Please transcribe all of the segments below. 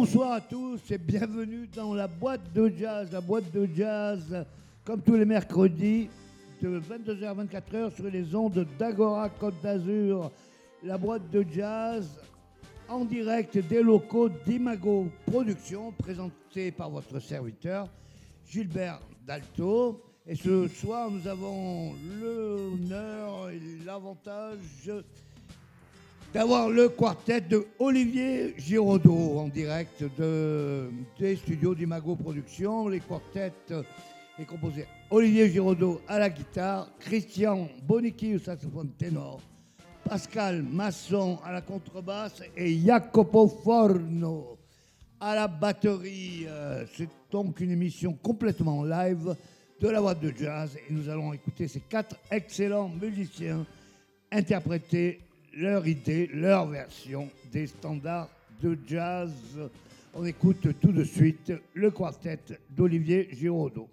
Bonsoir à tous et bienvenue dans la boîte de jazz. La boîte de jazz, comme tous les mercredis, de 22h à 24h sur les ondes d'Agora Côte d'Azur. La boîte de jazz en direct des locaux d'Imago Productions, présentée par votre serviteur Gilbert Dalto. Et ce soir, nous avons l'honneur et l'avantage d'avoir le quartet de Olivier Giraudot en direct de, des studios d'Imago Productions. Les quartets est composé Olivier Giraudot à la guitare, Christian Bonicki au saxophone ténor, Pascal Masson à la contrebasse et Jacopo Forno à la batterie. Euh, C'est donc une émission complètement live de la boîte de jazz et nous allons écouter ces quatre excellents musiciens interpréter leur idée, leur version des standards de jazz. On écoute tout de suite le quartet d'Olivier Giraudot.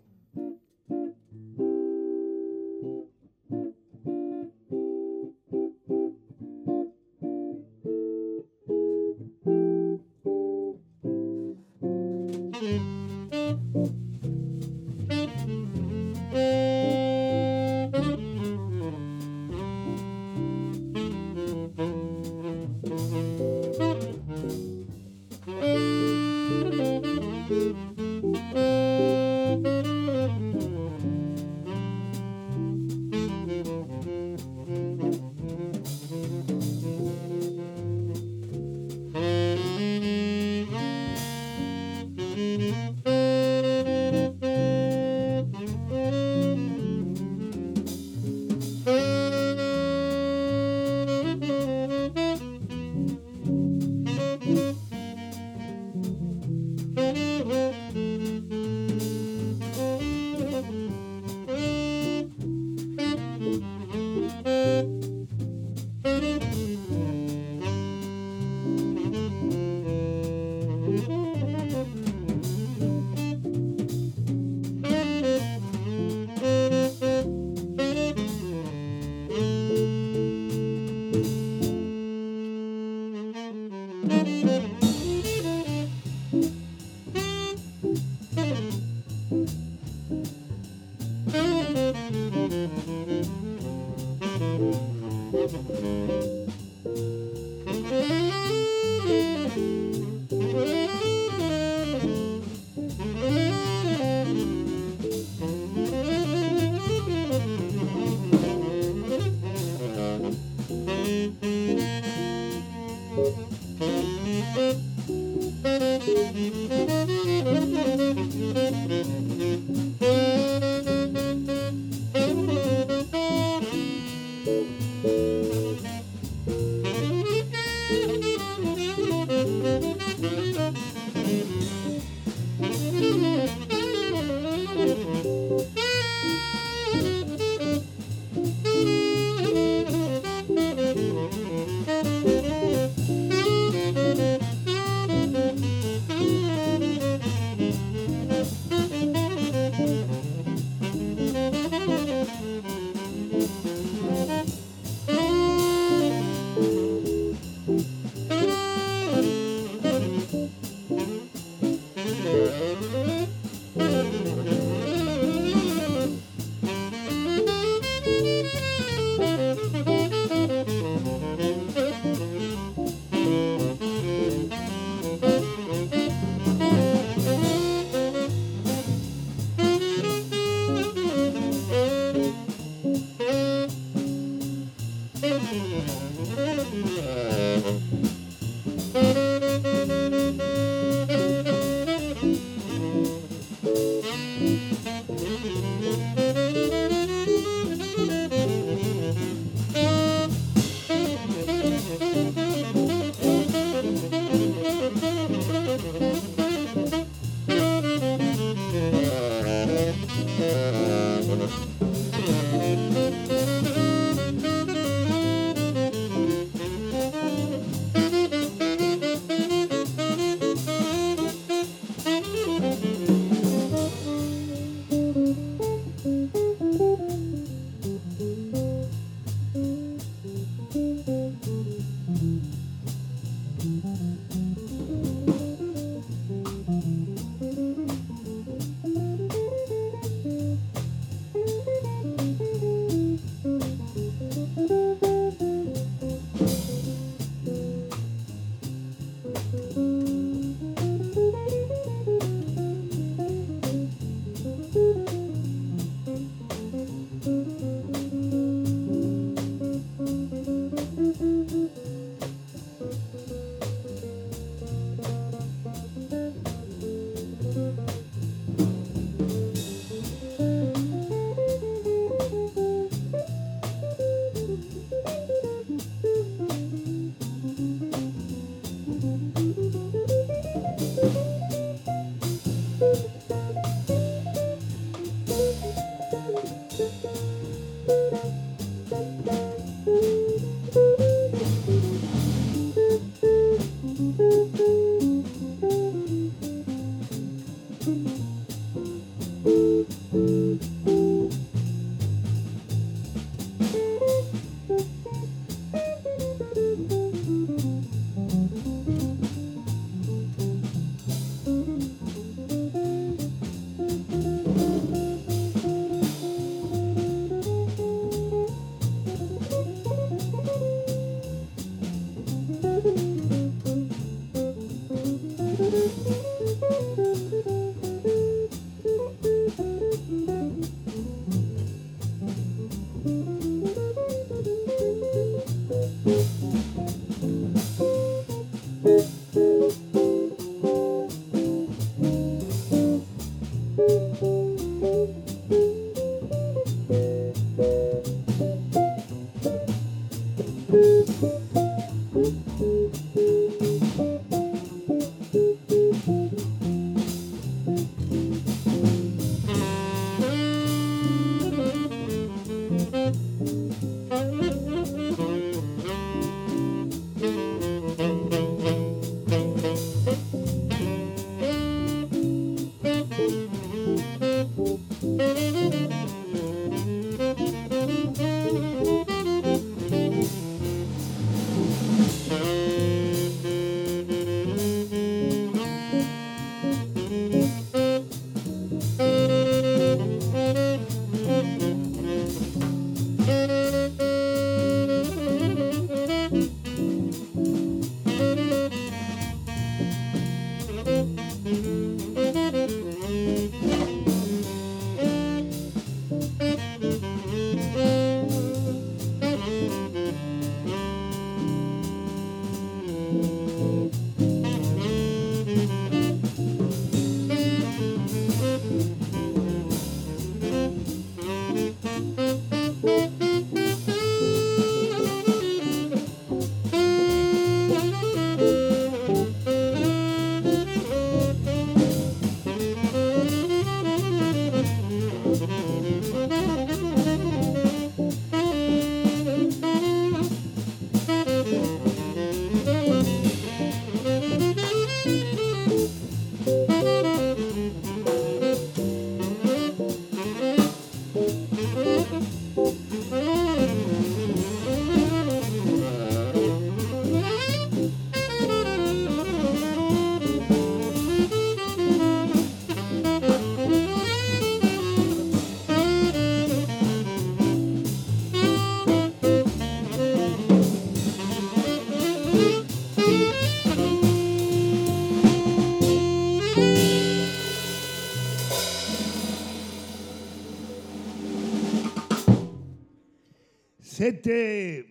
C'était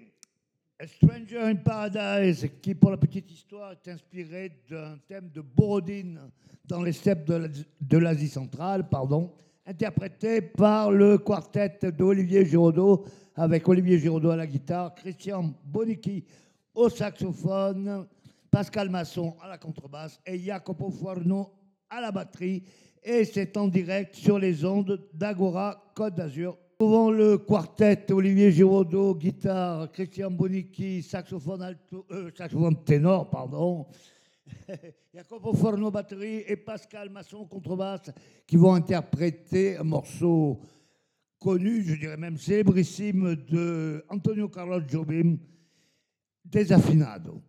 A Stranger in Paradise, qui, pour la petite histoire, est inspiré d'un thème de Borodine dans les steppes de l'Asie centrale, pardon, interprété par le quartet d'Olivier Giraudot, avec Olivier Giraudot à la guitare, Christian Bonicki au saxophone, Pascal Masson à la contrebasse et Jacopo Forno à la batterie. Et c'est en direct sur les ondes d'Agora Côte d'Azur Souvent le quartet, Olivier Giraudot, guitare, Christian Bonicchi, saxophone, alto, euh, saxophone ténor, pardon, Jacopo Forno batterie et Pascal Masson contrebasse qui vont interpréter un morceau connu, je dirais même célébrissime de Antonio Carlos Jobim, Desafinado.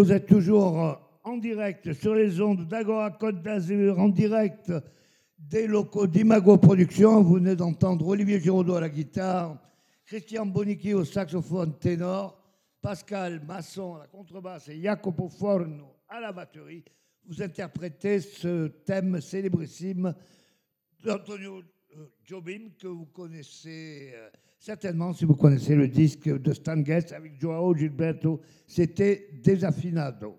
Vous êtes toujours en direct sur les ondes d'Agora Côte d'Azur, en direct des locaux d'Imago Productions. Vous venez d'entendre Olivier Giraudot à la guitare, Christian Bonicchi au saxophone ténor, Pascal Masson à la contrebasse et Jacopo Forno à la batterie. Vous interprétez ce thème célébrissime d'Antonio Jobim que vous connaissez euh, certainement si vous connaissez le disque de Stan Getz avec Joao Gilberto. C'était Desafinado.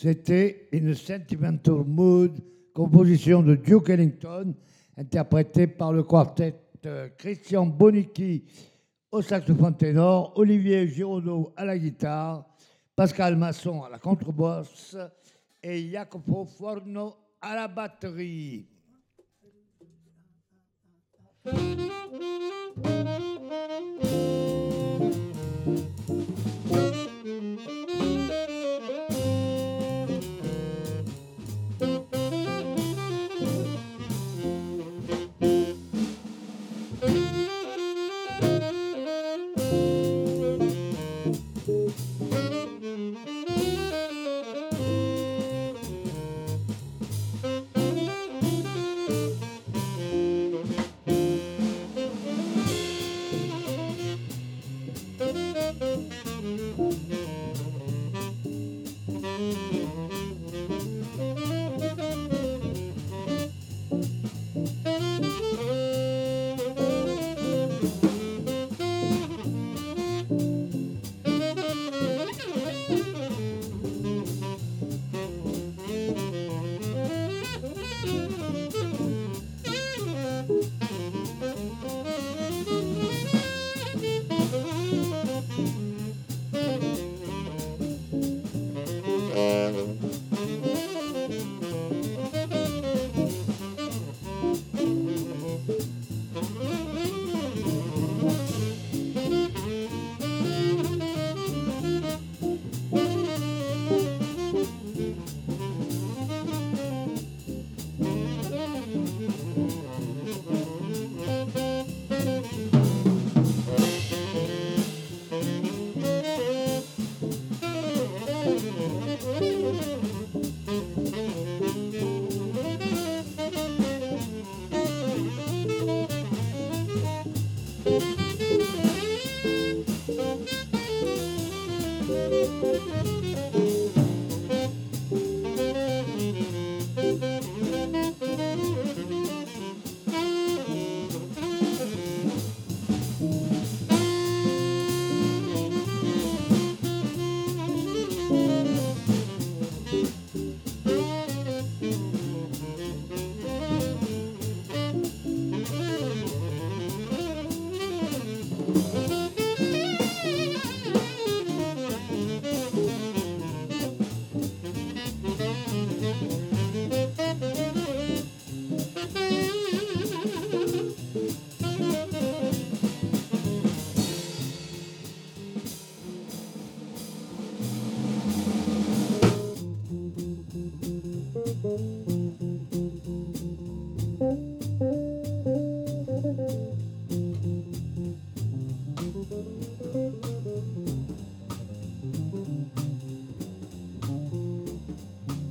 C'était une Sentimental Mood, composition de Duke Ellington, interprétée par le quartet euh, Christian Bonicki au saxophone ténor, Olivier Giraudot à la guitare, Pascal Masson à la contrebasse et Jacopo Forno à la batterie.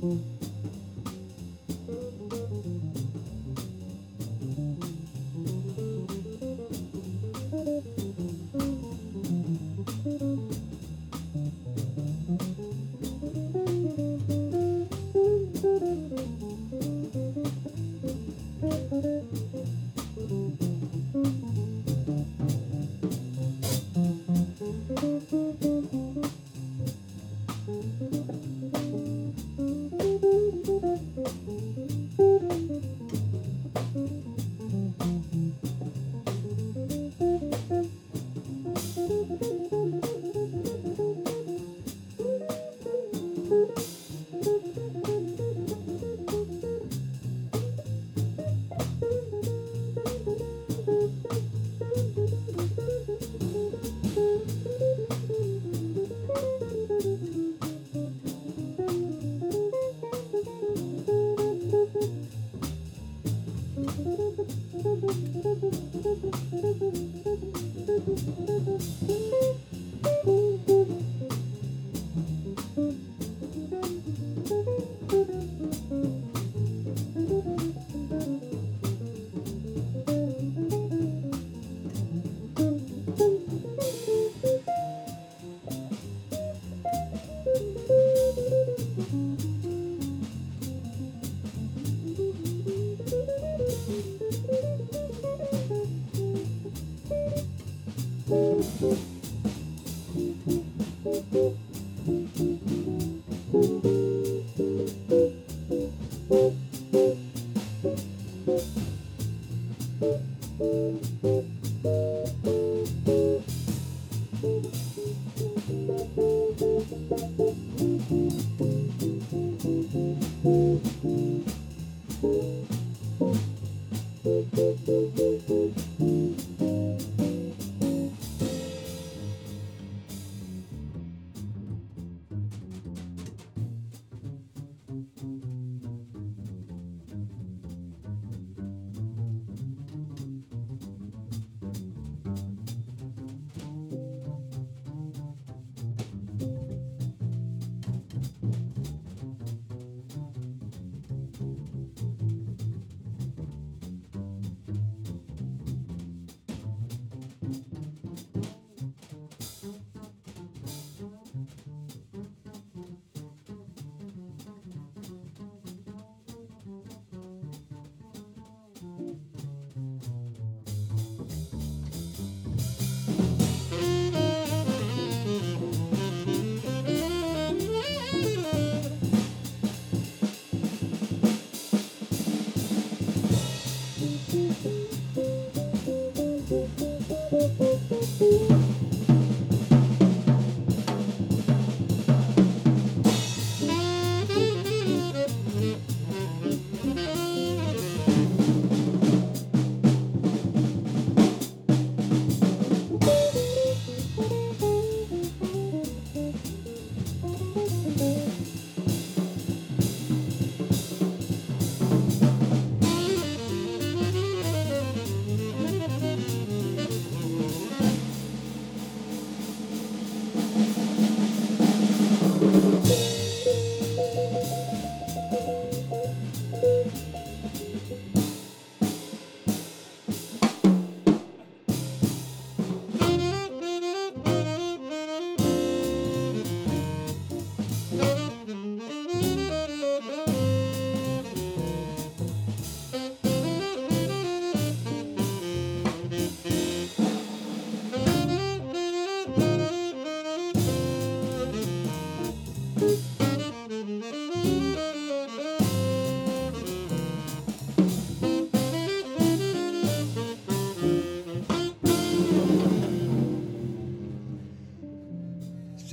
Mm-hmm.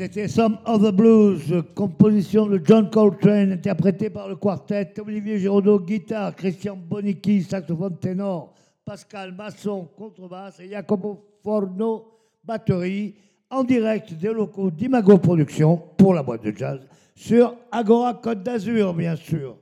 C'était Some of the Blues, composition de John Coltrane, interprétée par le quartet Olivier Giraudot, guitare, Christian Bonicki, saxophone ténor, Pascal Masson, contrebasse et Jacopo Forno, batterie, en direct des locaux d'Imago Productions pour la boîte de jazz, sur Agora Côte d'Azur, bien sûr.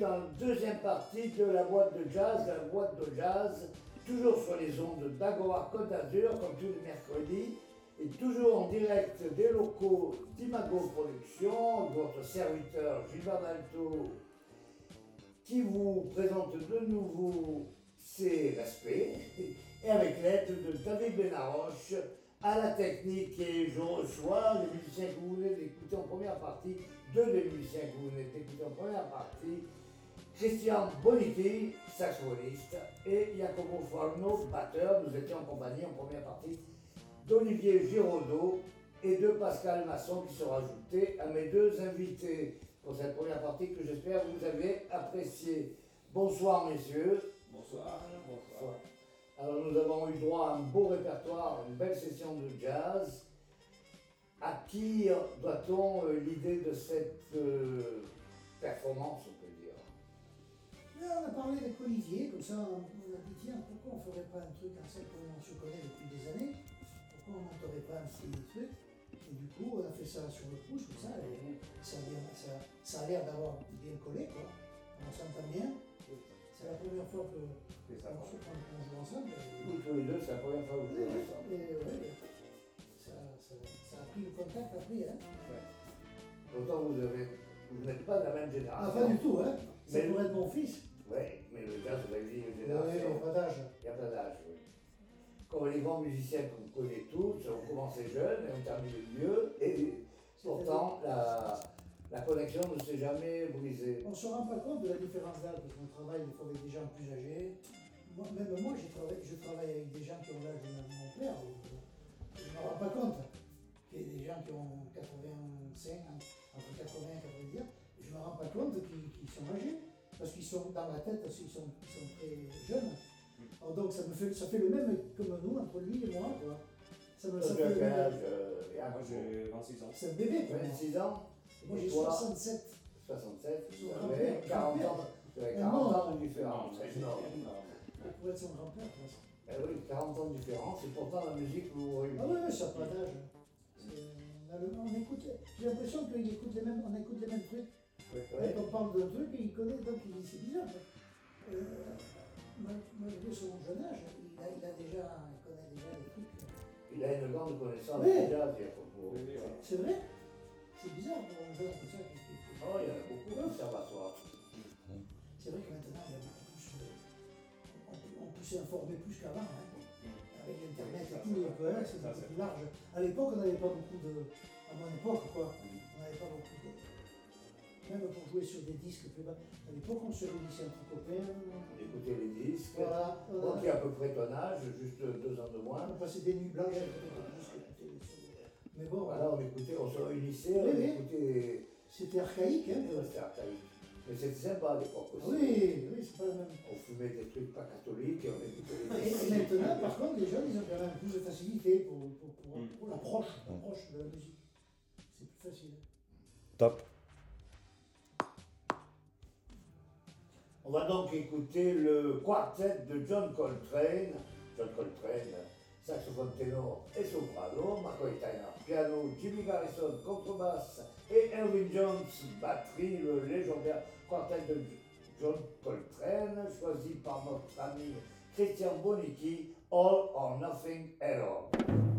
Dans la deuxième partie de la boîte de jazz, la boîte de jazz, toujours sur les ondes d'Agora Côte d'Azur, comme tous les mercredis, et toujours en direct des locaux d'Imago Productions, votre serviteur Gilles Balto, qui vous présente de nouveau ses respects, et avec l'aide de David Benaroche, à la technique et je reçois les musiciens que vous venez d'écouter en première partie, deux des musiciens que vous venez d'écouter en première partie, Christian Boniti, saxophoniste, et Jacopo Forno, batteur. Nous étions en compagnie en première partie d'Olivier Giraudot et de Pascal Masson qui sont rajoutés à mes deux invités pour cette première partie que j'espère vous avez appréciée. Bonsoir messieurs. Bonsoir. Bonsoir. Alors nous avons eu droit à un beau répertoire, une belle session de jazz. À qui doit-on euh, l'idée de cette euh, performance, on a parlé avec Olivier, comme ça on, a dit tiens, pourquoi on ne ferait pas un truc comme ça comme on se connaît depuis des années? Pourquoi on ne monterait pas un petit truc? Et du coup, on a fait ça sur le pouce, comme ça, et ça, a l'air- ça- ça a l'air d'avoir bien collé, quoi. On s'entend bien. C'est la première fois que qu'on qu'on- qu'on joue ensemble. Vous tous les deux, c'est la première fois que vous Oui, jouez oui, ensemble. et ouais, ça, ça- ça a pris le contact après. Hein. Pourtant, vous avez, vous n'êtes pas de la même Ah, génération. pas du tout, hein. Ça Mais- pourrait être mon fils. Oui, mais le jazz, vous avez dit une Oui, génération. pas d'âge. Il n'y a pas d'âge, oui. Comme les grands musiciens qu'on connaît tous, on commençait jeune et on termine vieux. Et pourtant, la, la connexion ne s'est jamais brisée. On ne se rend pas compte de la différence d'âge parce qu'on travaille des fois avec des gens plus âgés. Moi, même moi, je travaille avec des gens qui ont l'âge de mon père. Je ne me rends pas compte qu'il y a des gens qui ont 85, entre 80 et 90 ans. Je ne me rends pas compte qu'ils qu'ils sont âgés parce qu'ils sont dans la tête, ils sont, ils sont très jeunes. Alors donc ça me fait, ça fait le même comme nous, entre lui et moi. Quoi. Ça me ça fait le même. âge euh, Yann Moi j'ai 26 ans. C'est un bébé pour moi. 26 ans Moi Et j'ai toi 67. 67 Son Vous avez 40 ans, vous avez Ah 40 non. ans de différence. C'est énorme. Il pourrait être son grand-père. quoi. Eh oui, 40 ans de différence, et pourtant la musique vous réunit. Ah oui, oui, ça n'a pas d'âge. C'est- On, écoute, j'ai l'impression qu'il écoute les mêmes, on écoute les mêmes trucs. On parle d'un truc, il connaît, donc il dit c'est bizarre. mais, euh, mal- malgré son jeune âge, il a, il a déjà, il connaît déjà les trucs. Il a une grande connaissance oui, oui. C'est vrai C'est bizarre pour un jeune comme ça. Oh, il y en a beaucoup d'observatoires. C'est vrai que maintenant, il y a beaucoup plus. de- on, peut- on peut s'informer plus qu'avant. hein. Avec Internet et tout, ouais, c'est beaucoup plus large. À l'époque, on n'avait pas beaucoup de. À mon époque, quoi. On n'avait pas beaucoup de. Même pour jouer sur des disques plus bas. À l'époque, on se réunissait entre copains. Écoutez les disques. Voilà. Moi qui ai à peu près ton âge, juste deux ans de moins. On passait des nuits blanches des disques. sons. Mais bon, Voilà, on écoutait, on se réunissait, on écoutait. c'était archaïque. Hein, mais- C'était archaïque. Mais c'était sympa à l'époque aussi. oui, oui, c'est pas le même. On fumait des trucs pas catholiques et on écoutait Et, les et disques. maintenant, par contre, les jeunes, ils ont quand même plus de facilité pour, pour, pour, Mm. pour l'approche, l'approche de la musique. C'est plus facile. Top. On va donc écouter le quartet de John Coltrane. John Coltrane, saxophone ténor et soprano, McCoy Tyner piano, Jimmy Garrison contrebasse et Elvin Jones batterie, le légendaire quartet de John Coltrane, choisi par notre ami Christian Bonicki, All or Nothing at All.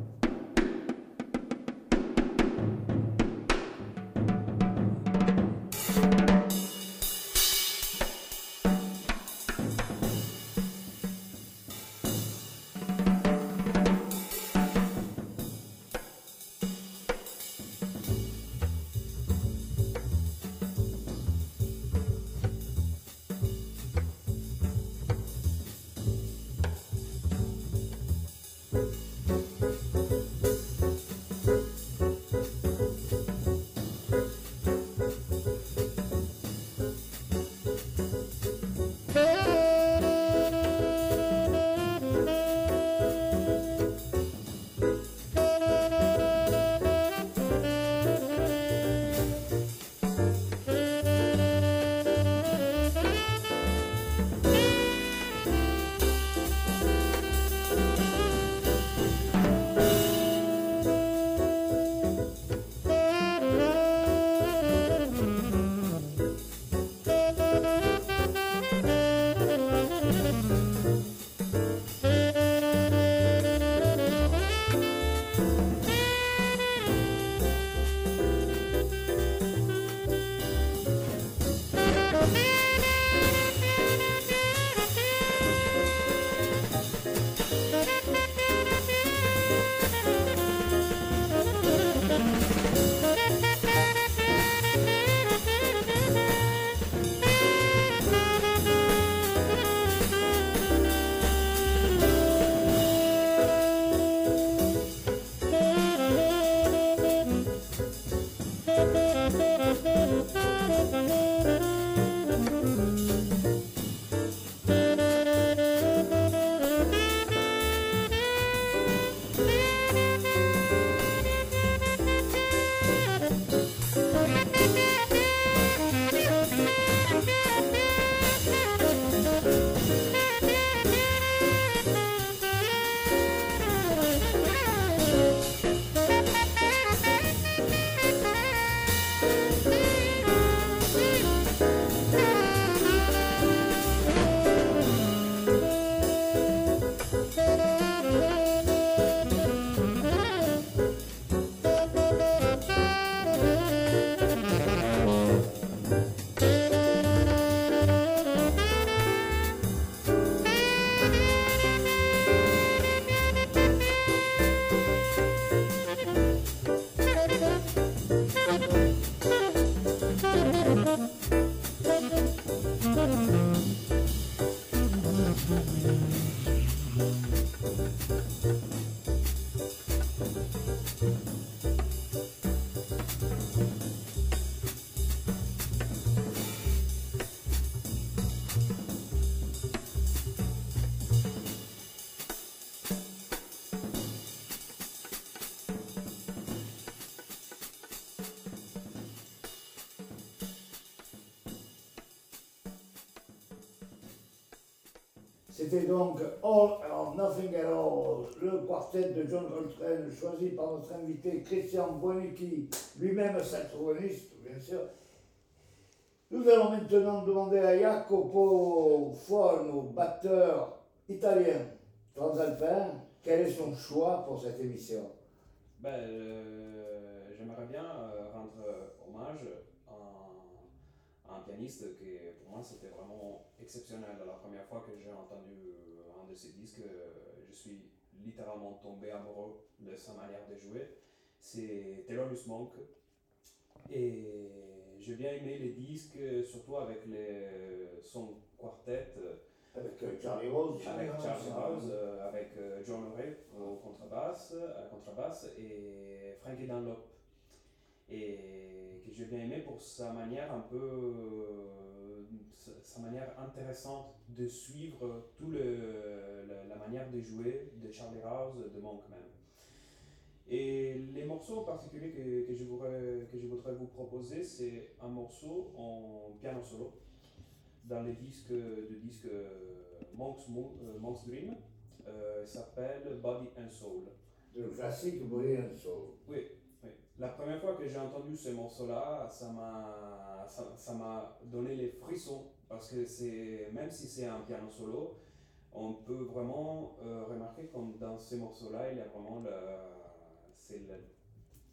All or Nothing at All, le quartet de John Coltrane, choisi par notre invité Christian Bonicki, lui-même saxophoniste, bien sûr. Nous allons maintenant demander à Jacopo Forno, batteur italien transalpin, quel est son choix pour cette émission? Ben, euh, j'aimerais bien euh, rendre hommage à un, à un pianiste qui, pour moi, c'était vraiment exceptionnel. La première fois que j'ai entendu euh, de ses disques, euh, je suis littéralement tombé amoureux de sa manière de jouer. C'est Thelonious Monk. Et j'ai bien aimé les disques, surtout avec les, son quartet. euh, Avec euh, Charlie Rose avec Charlie ça. Rose, euh, avec euh, John Murray au contrebasse, à la contrebasse et Frankie Dunlop. Et que j'ai bien aimé pour sa manière un peu, euh, sa, manière intéressante de suivre tout le, la, la manière de jouer de Charlie Rouse, de Monk même. Et les morceaux en particulier que, que, je, voudrais, que je voudrais vous proposer, c'est un morceau en piano solo dans les disques, le disque euh, Monk's, Mo- euh, Monk's Dream. Euh, il s'appelle Body and Soul. Le classique Body and Soul. Oui. La première fois que j'ai entendu ce morceau-là, ça m'a ça, m'a donné les frissons parce que c'est même si c'est un piano solo, on peut vraiment euh, remarquer comme dans ce morceau-là, il y a vraiment la, c'est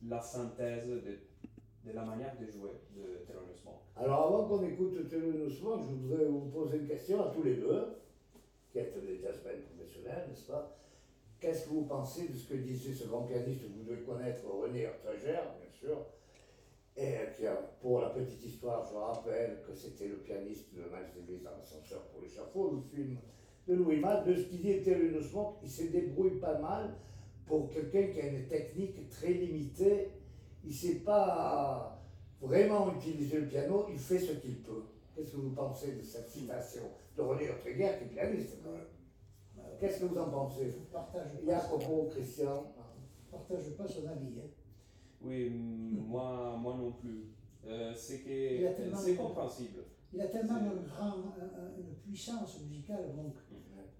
la synthèse de, de la manière de jouer de Thelonious Monk. Alors avant qu'on écoute Thelonious Monk, je voudrais vous poser une question à tous les deux, qui êtes des jazzmen professionnels, n'est-ce pas? Qu'est-ce que vous pensez de ce que disait ce grand pianiste que vous devez connaître, René Artager, bien sûr, et pour la petite histoire, je rappelle que c'était le pianiste de Miles Davis dans l'ascenseur pour l'échafaud, le film de Louis Malle, de ce qu'il dit Thelonious Monk, il se débrouille pas mal pour quelqu'un qui a une technique très limitée, il ne sait pas vraiment utiliser le piano, il fait ce qu'il peut. Qu'est-ce que vous pensez de cette citation de René Ortega, qui est pianiste Qu'est-ce que vous en pensez? Je partage pas, Jacopo, Christian? Partage pas son avis. Hein. Oui, moi, moi non plus. Euh, c'est que c'est compréhensible. Il a tellement C'est- un grand, un- un- une puissance musicale, donc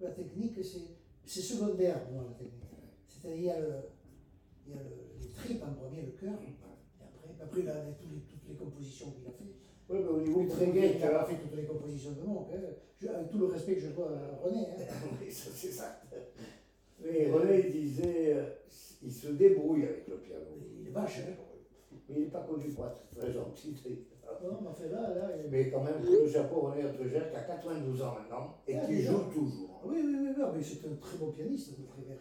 la technique, c'est c'est secondaire pour moi, la technique. C'est-à-dire, il y a, le, il y a le, les tripes en premier, le cœur, et après, après il a les- toutes les compositions qu'il a fait. Oui, mais au niveau gai, n'a pas fait toutes les compositions de Monk, hein. Je- avec tout le respect que je dois à René. Hein. Oui, ça, c'est ça. Mais René il disait, euh, il se débrouille avec le piano. Il est vache, hein. Mais il n'est pas connu pour être très gentil. Non, mais enfin, là, là, il- Mais quand même, le chapeau, René Ortega, qui a 92 ans maintenant, et Ah, qui joue toujours. Oui, oui, oui, oui, mais c'est un très bon pianiste, Prévert.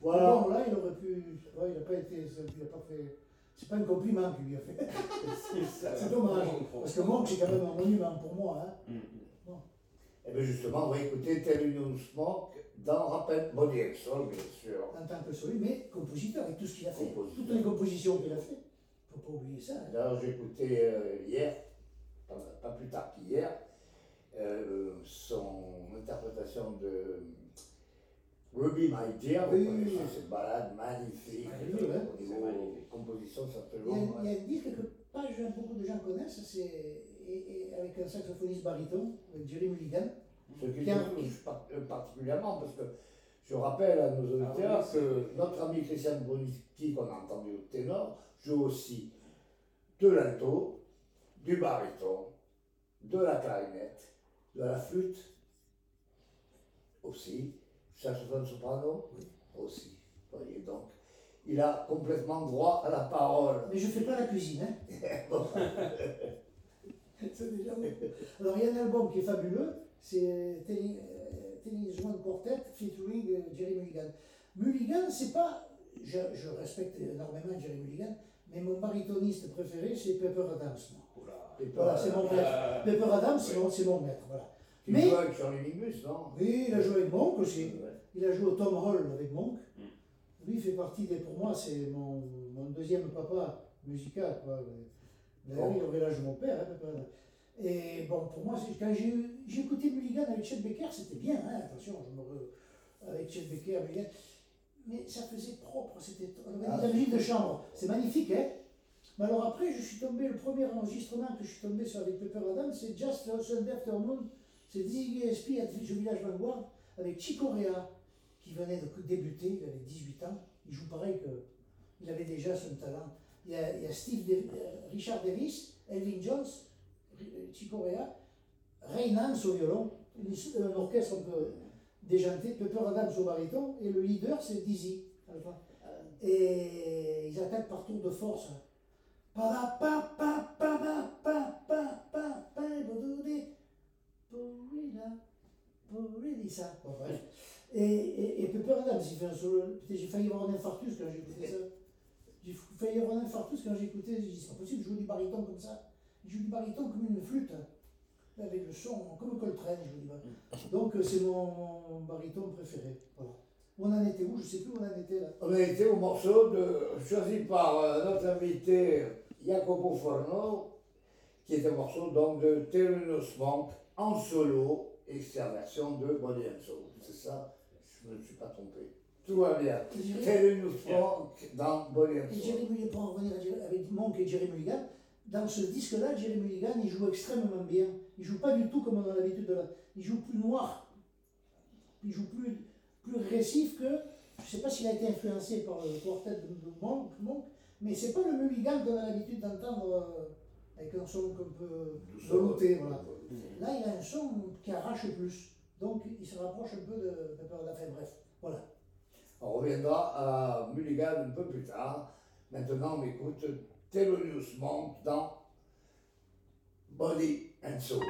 Voilà. Bon, là, il aurait pu. ouais, il n'a pas été. Il a pas fait. C'est pas un compliment qu'il lui a fait. C'est dommage. Parce que Monk, c'est quand même un monument pour moi. Hein. Mm, mm. Et bien justement, on va écouter Thelonious Monk dans Rappel Body bien sûr. En tant que soliste, mais compositeur, avec tout ce qu'il a fait. Compositeur. Toutes les compositions qu'il a fait. faut pas oublier ça. hein. J'ai écouté euh, hier, pas, pas plus tard qu'hier, euh, son interprétation de Ruby My Dear. Oui, Vous oui, cette balade magnifique. Au C'est niveau magnifique. composition, Il y, a, certainement. il y a un disque que pas beaucoup de gens connaissent, c'est et- et avec un saxophoniste baryton, avec Jerry Mulligan. Ce qui par- euh, particulièrement, parce que je rappelle à nos auditeurs Ah oui, c'est- que notre ami Christian Bruniski, qu'on a entendu au ténor, joue aussi de l'alto, du baryton, de la clarinette, de la flûte aussi, saxophone soprano aussi. Vous voyez, donc, il a complètement droit à la parole. Mais je fais pas la cuisine. Hein. C'est déjà bon. Alors il y a un album qui est fabuleux, c'est Telling Telling One Quartet featuring euh, Jerry Mulligan. Mulligan, c'est pas. Je, je respecte énormément Jerry Mulligan, mais mon baritoniste préféré, c'est Pepper Adams. Oula. Et Voilà, c'est mon maître. Euh, Pepper Adams, c'est mon, c'est mon maître. Voilà. Tu Mais- joues avec Charlie Mingus, non Oui, il a joué avec Monk aussi. Il a joué au Tom Hall avec Monk. Mm. Lui, il fait partie des. Pour moi, c'est mon, mon deuxième papa musical. Quoi. D'ailleurs, Bon. il aurait l'âge de mon père. hein. Et bon, pour moi, quand j'ai écouté Mulligan avec Chet Baker, c'était bien. Hein, attention, je me re- avec Chet Baker, Mulligan. Mais ça faisait propre. C'était Ah, la musique de chambre. C'est magnifique, hein mais alors après, je suis tombé, le premier enregistrement que je suis tombé sur avec Pepper Adams, c'est Just a Sunday Afternoon, c'est Dizzy Gillespie à Village Village Vanguard, avec Chico Rea, qui venait de débuter, il avait 18 ans, il joue pareil que, il avait déjà son talent. Il y a, il y a Steve euh, Richard Davis, Elvin Jones, Ri- euh, Chico Rea, Ray Nance au violon, un orchestre un peu déjanté, Pepper Adams au baryton, et le leader c'est Dizzy. Et ils attaquent par tour de force. Pa pa pa pa pa pa pa pa pa ça. Bon. Et, et, et Pepper Adams, J'ai failli avoir un infarctus quand j'ai écouté ça. J'ai failli avoir un infarctus quand j'ai écouté. J'ai dit, c'est pas possible, il joue du baryton comme ça. Il joue du baryton comme une flûte. Avec le son, comme Coltrane, je vous dis. Donc, euh, c'est mon, baryton préféré. On en était où Je sais plus où on en était là. On a été au morceau de, choisi par euh, notre invité Jacopo Forno, qui est un morceau donc de Thelonious Monk en solo et c'est la version de Body and Soul. C'est ça, je ne me suis pas trompé. Tout va bien. Et Thelonious Monk dans Body and Et Soul. Jerry Mulligan, pour en revenir avec Monk et Jerry Mulligan, dans ce disque-là, Jerry Mulligan, il joue extrêmement bien. Il joue pas du tout comme on a l'habitude de la... Il joue plus noir. Il joue plus, plus régressif que... Je sais pas s'il a été influencé par le quartet de, de Monk, Monk, mais c'est pas le Mulligan qu'on a l'habitude d'entendre euh, avec un son un peu velouté. Voilà. Là, il a un son qui arrache plus. Donc, il se rapproche un peu de Pepper Enfin, bref, voilà. On reviendra à Mulligan un peu plus tard. Maintenant, on écoute Thelonious Monk dans Body and Soul.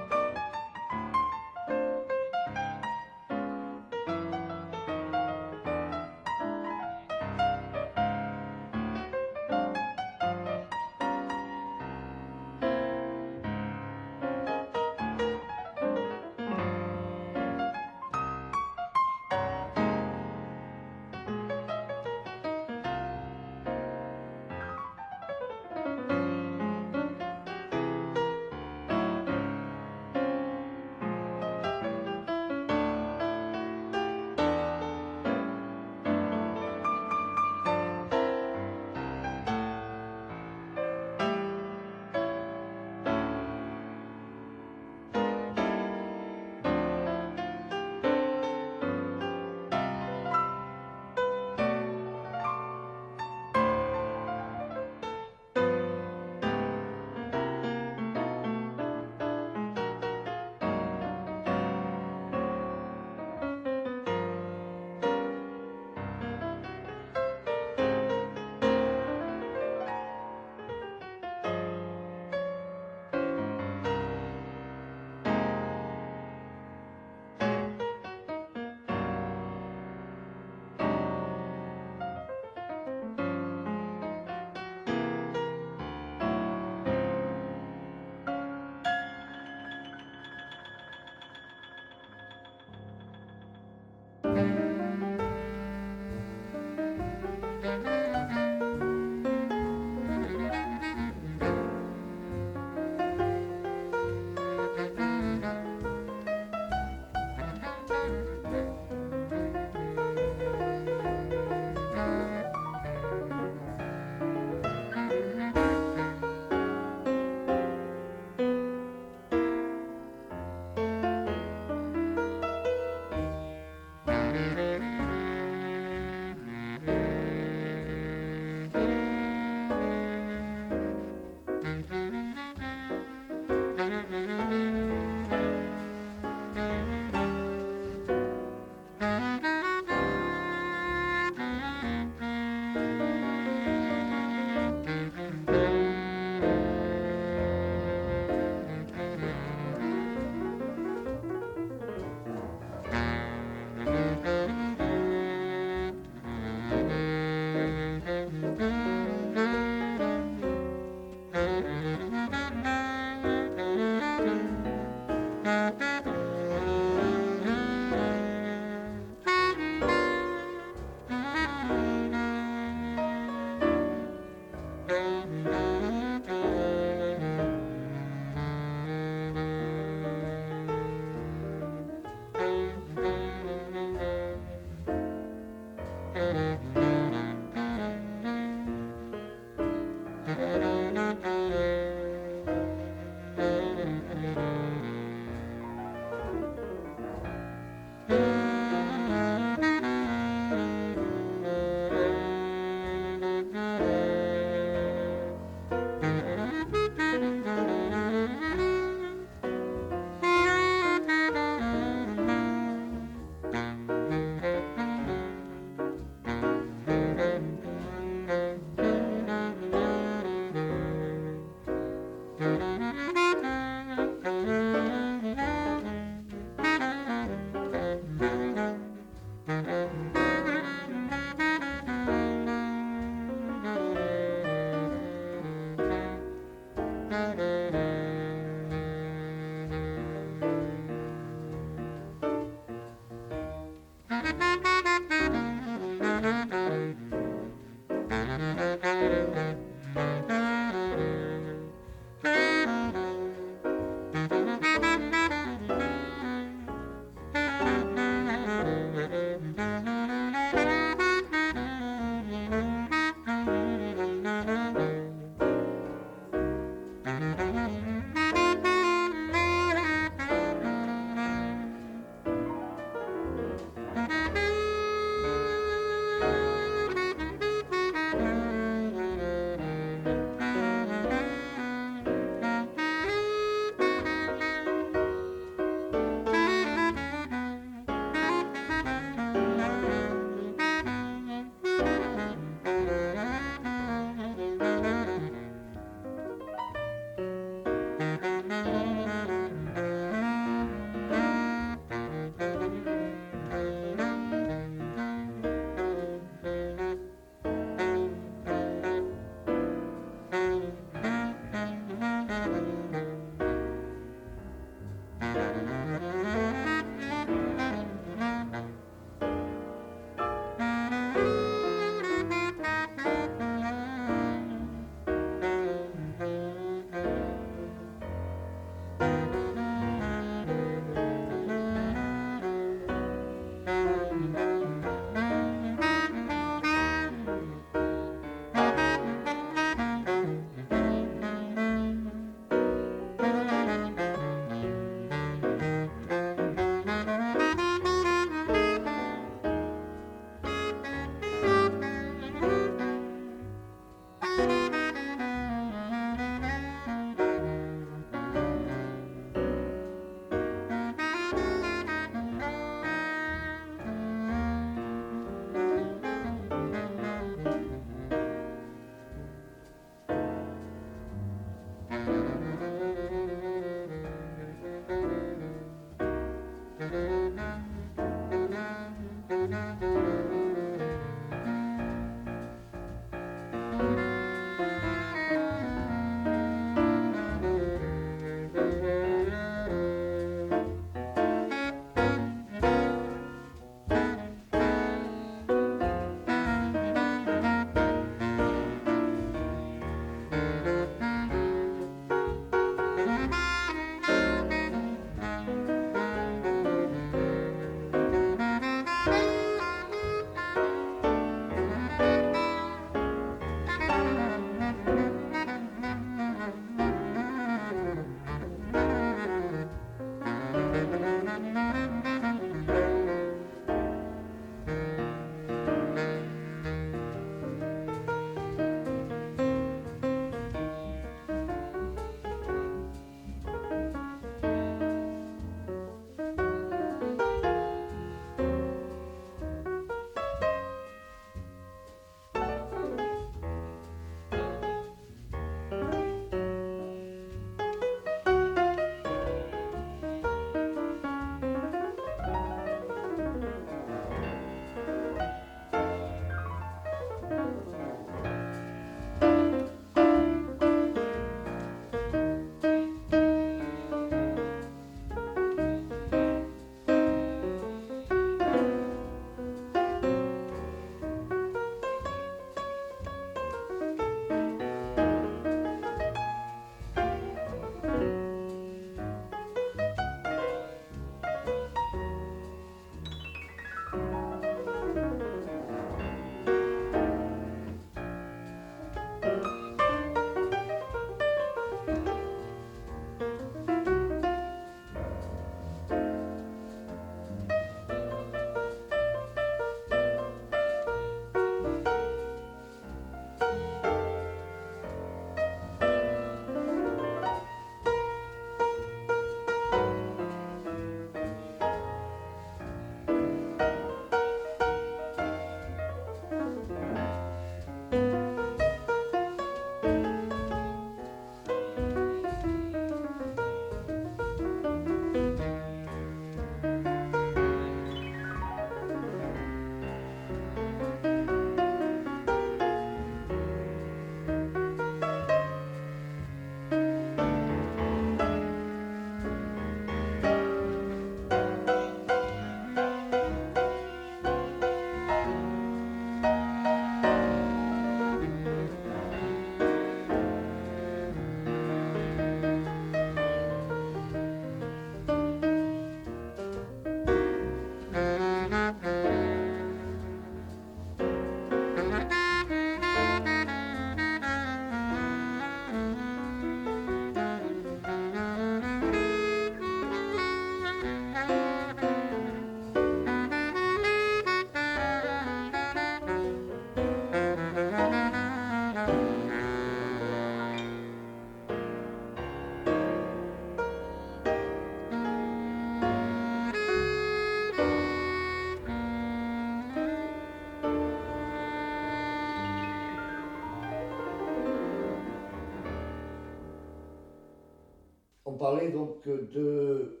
Donc de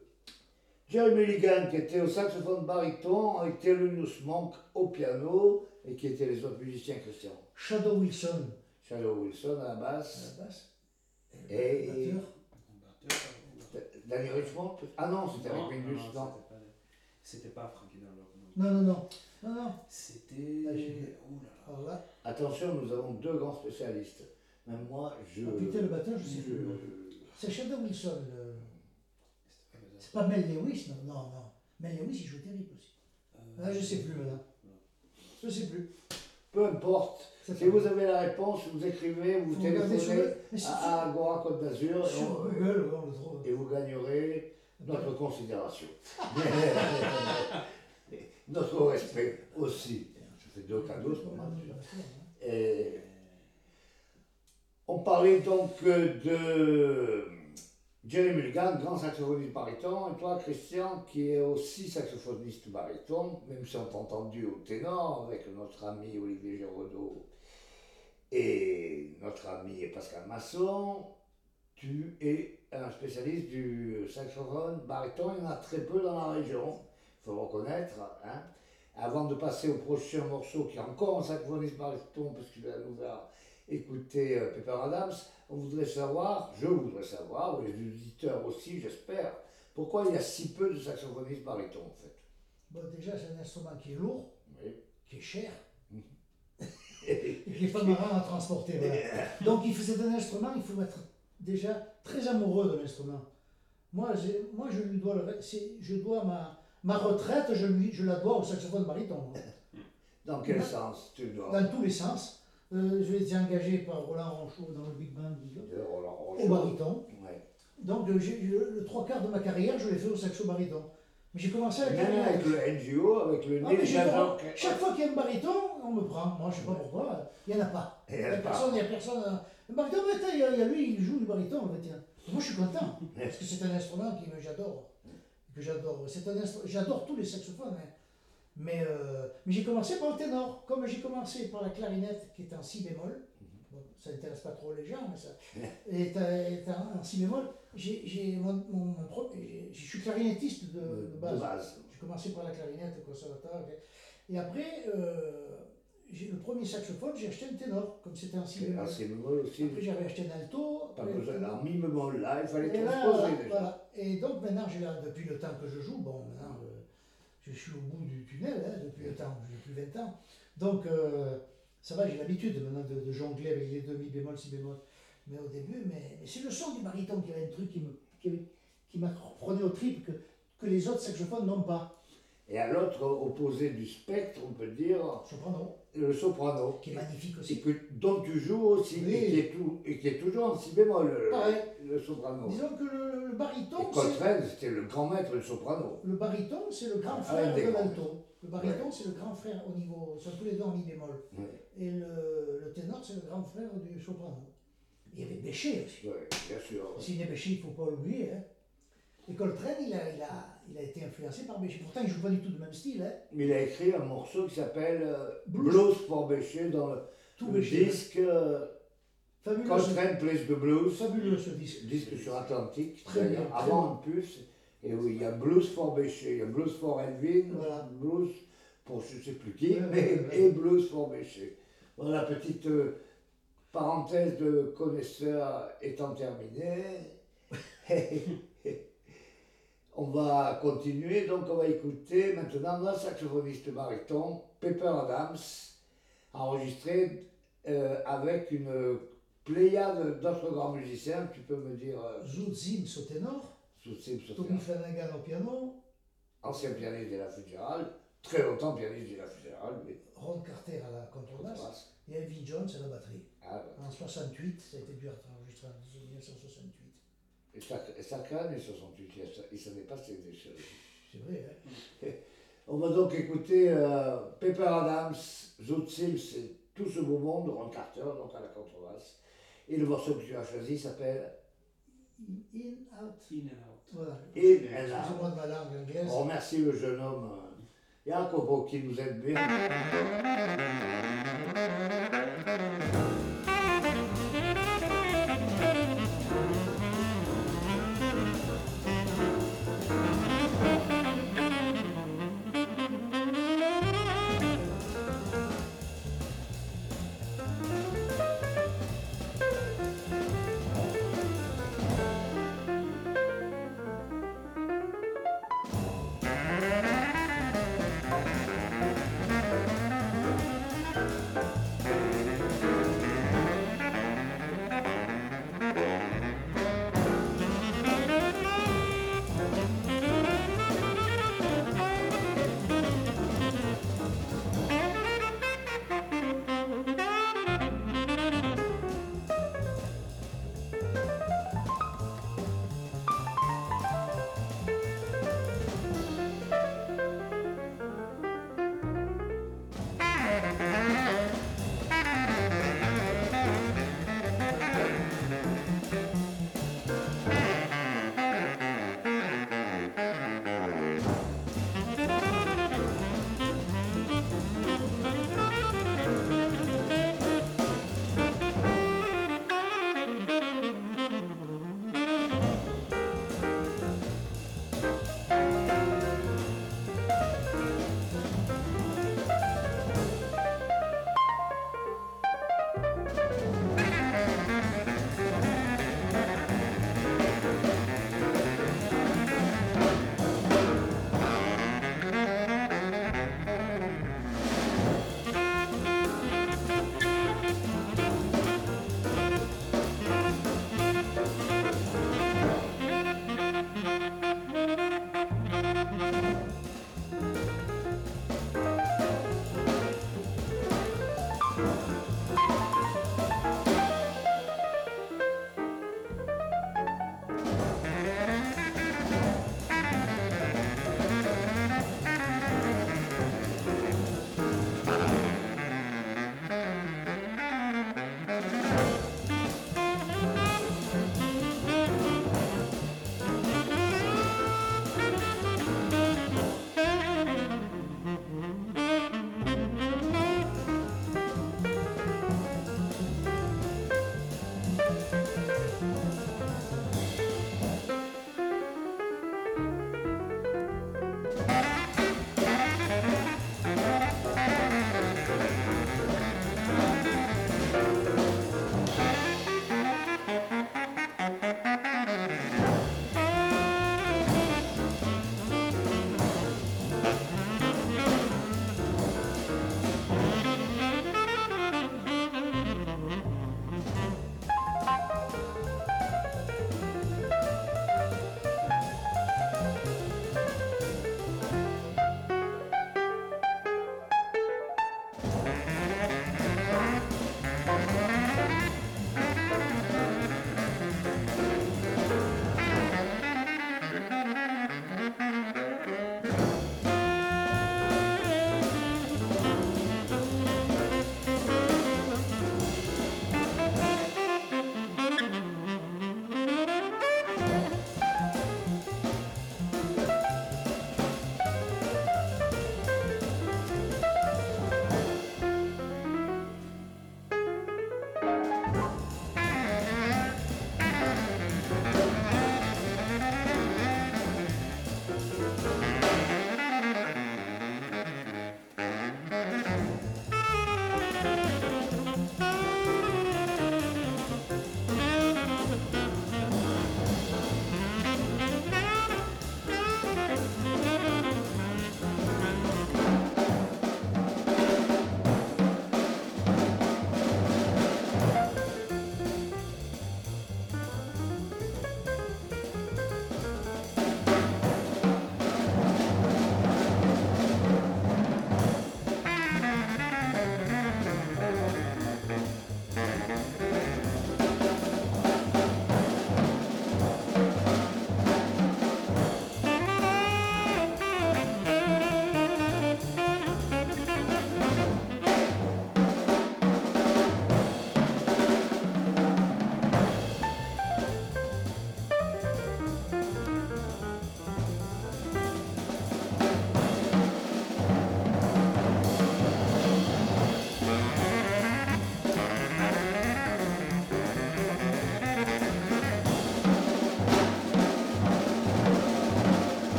Jerry Mulligan qui était au saxophone baryton avec Thelonious Monk au piano et qui étaient les autres musiciens Christian. Shadow Wilson Shadow Wilson à la à basse. la basse. Et-. Danny Richmond Ah non, c'était avec Mingus, non. c'était pas- pas Frankie Dunlop. non. Non, non, non. Non, non. C'était. Ah, Oh Attention, nous avons deux grands spécialistes. Même moi, je. ah, putain, le batteur, je sais je- plus. C'est Shadow Wilson. le- C'est pas Mel Lewis, non, non, non. Mel Lewis, il joue terrible aussi. Euh, Ah, je sais plus maintenant. Je sais plus. Peu importe. Ça Si vous avez la réponse, vous écrivez, vous téléphonez le- à Agora Côte d'Azur et et vous gagnerez notre considération. notre respect aussi. Je fais deux cadeaux ce moment. Et on parlait donc euh, de Jerry Mulligan, grand saxophoniste baryton, et toi, Christian, qui est aussi saxophoniste baryton, même si on t'a entendu au ténor avec notre ami Olivier Giraudot et notre ami Pascal Masson, tu es un spécialiste du saxophone baryton, il y en a très peu dans la région, il faut le reconnaître. Hein. Avant de passer au prochain morceau, qui est encore un saxophoniste baryton, parce qu'il va nous faire écouter euh, Pepper Adams, on voudrait savoir, je voudrais savoir, les auditeurs aussi, j'espère, pourquoi il y a si peu de saxophonistes barytons en fait? Bon, déjà, c'est un instrument qui est lourd, Oui. qui est cher, Et qui n'est pas marrant à transporter. voilà. Donc, il c'est un instrument, il faut être déjà très amoureux de l'instrument. Moi, moi je lui dois, le- je dois ma, ma retraite, je, lui, je la dois au saxophone baryton. Dans quel sens tu dois Dans tous les sens. Euh, je été engagé par Roland Ronchaud dans le Big Band du- de Roland au. Ouais. Donc, euh, j'ai- le, le trois quarts de ma carrière, je l'ai fait au saxo baryton. Mais j'ai commencé à Même avec le NGO, avec le Ah, mais nez j'ai- Jadok. chaque fois qu'il y a un baryton, on me prend. Moi, je sais pas pourquoi. Il n'y en a pas. Il n'y elle a personne, il y a personne. euh, Le mais tiens, il y, a- il y a lui, il joue du tiens. Moi, je suis content. Parce que c'est un instrument qui me j'adore. Que j'adore. C'est un instru- J'adore tous les saxophones. hein. Mais, euh, mais j'ai commencé par le ténor. Comme j'ai commencé par la clarinette qui est en si bémol. Bon, ça n'intéresse pas trop les gens, mais ça. est, est en, en si bémol. J'ai, mon, mon, mon je suis clarinettiste de, de base. base. J'ai commencé par la clarinette au conservatoire. Et après, euh, le premier saxophone, j'ai acheté un ténor, comme c'était un si bémol. aussi. Après, j'avais acheté un alto. Pas après, besoin un- mi bémol là, il fallait transposer voilà. Et donc maintenant, j'ai là, depuis le temps que je joue, bon, maintenant, je suis au bout du tunnel, hein, depuis temps, depuis 20 ans. Donc, euh, ça va, j'ai l'habitude maintenant de, de jongler avec les demi bémol, si bémol. Mais au début, mais, mais c'est le son du baryton qui avait un truc qui me, qui, qui m'apprenait au trip que, que les autres saxophones n'ont pas. Et à l'autre opposé du spectre, on peut dire Soprano, le soprano, qui est magnifique aussi. que, dont tu joues aussi, Oui. et, qui est tout- et qui est toujours en si bémol, le, Pareil. le soprano. Disons que le, le baryton, c'est... Coltrane, c'était le grand maître du soprano. Le baryton, c'est le grand Un frère de l'alto. Le baryton, c'est le grand frère au niveau, sont tous les deux en mi bémol. Ouais. Et le, le ténor, c'est le grand frère du soprano. Il y avait Bécher aussi. Ouais, bien sûr. Sidney Bécher, il ne faut pas l'oublier. Hein. Et Coltrane, il a, il, a, il a été influencé par Bécher. Pourtant, il ne joue pas du tout le même style. Hein. Mais il a écrit un morceau qui s'appelle euh, Blues. Blues for Bécher dans le, Tout le Bécher. disque euh, Fabuleux, ce, Coltrane Plays the Blues, fabuleux ce disque. disque sur Atlantique, Très bien, avant en plus. Et oui, il y a Blues for Bécher, il y a Blues for Elvin, Voilà. Blues pour je ne sais plus qui, Ouais, mais, ouais, ouais. et Blues for Bécher. Voilà, petite euh, parenthèse de connaisseur étant terminée. on va continuer, donc on va écouter maintenant notre saxophoniste baryton, Pepper Adams, enregistré euh, avec une pléiade d'autres grands musiciens, tu peux me dire, euh, Zoot Zims au ténor, Tommy Flanagan au piano, ancien pianiste de la Fitzgerald, très longtemps pianiste de la Fitzgerald, mais Ron Carter à la contrebasse et Elvin Jones à la batterie. Ah, bah. En 68, ça a été dû être enregistré en 1968. Et ça- et ça crâne et 68, il sa- il savait pas ces des choses. C'est vrai, hein On va donc écouter euh, Pepper Adams, Zoot Sims et tout ce beau monde, Ron Carter, donc à la contrebasse. Et le morceau que tu as choisi s'appelle In, out. In and out. Voilà. In and de ma langue anglaise. On remercie le jeune homme euh, Jacopo qui nous aide bien.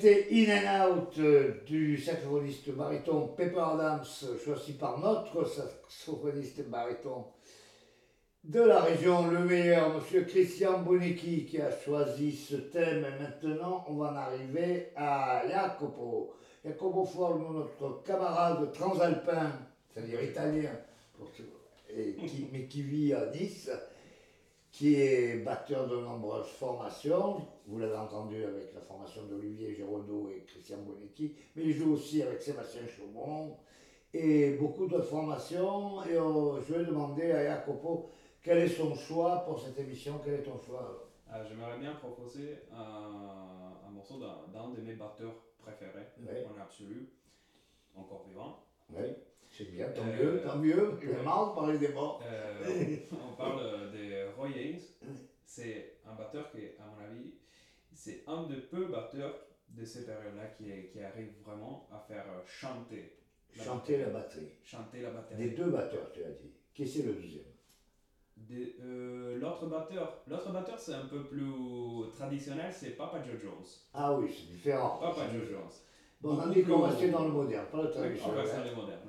C'était In and Out euh, du saxophoniste baryton Pepper Adams, choisi par notre saxophoniste baryton de la région, le meilleur, monsieur Christian Bonecki, qui a choisi ce thème. Et maintenant, on va en arriver à Jacopo. Jacopo Forno, notre camarade transalpin, c'est-à-dire italien, et qui, mais qui vit à Nice qui est batteur de nombreuses formations. Vous l'avez entendu avec la formation d'Olivier Giraudot et Christian Bonecchi, mais il joue aussi avec Sébastien Chaumont et beaucoup d'autres formations. Et euh, je vais demander à Jacopo quel est son choix pour cette émission? Quel est ton choix? Ah, J'aimerais bien proposer un, un morceau d'un de mes batteurs préférés en absolu, encore vivant. Oui. C'est bien, tant euh, mieux, tant mieux. Mal parler des morts. Euh, on parle de Roy Haynes. C'est un batteur qui, à mon avis, c'est un des peu batteurs de ces périodes-là qui, qui arrive vraiment à faire chanter. La chanter batterie. la batterie. Chanter la batterie. Des deux batteurs, tu as dit. Qui c'est le deuxième? Euh, L'autre batteur, l'autre batteur c'est un peu plus traditionnel, c'est Papa Joe Jones. Ah oui, c'est différent. Papa Joe Jones. Bon, on dit qu'on restait dans le moderne, pas le traditionnel. on reste dans le moderne.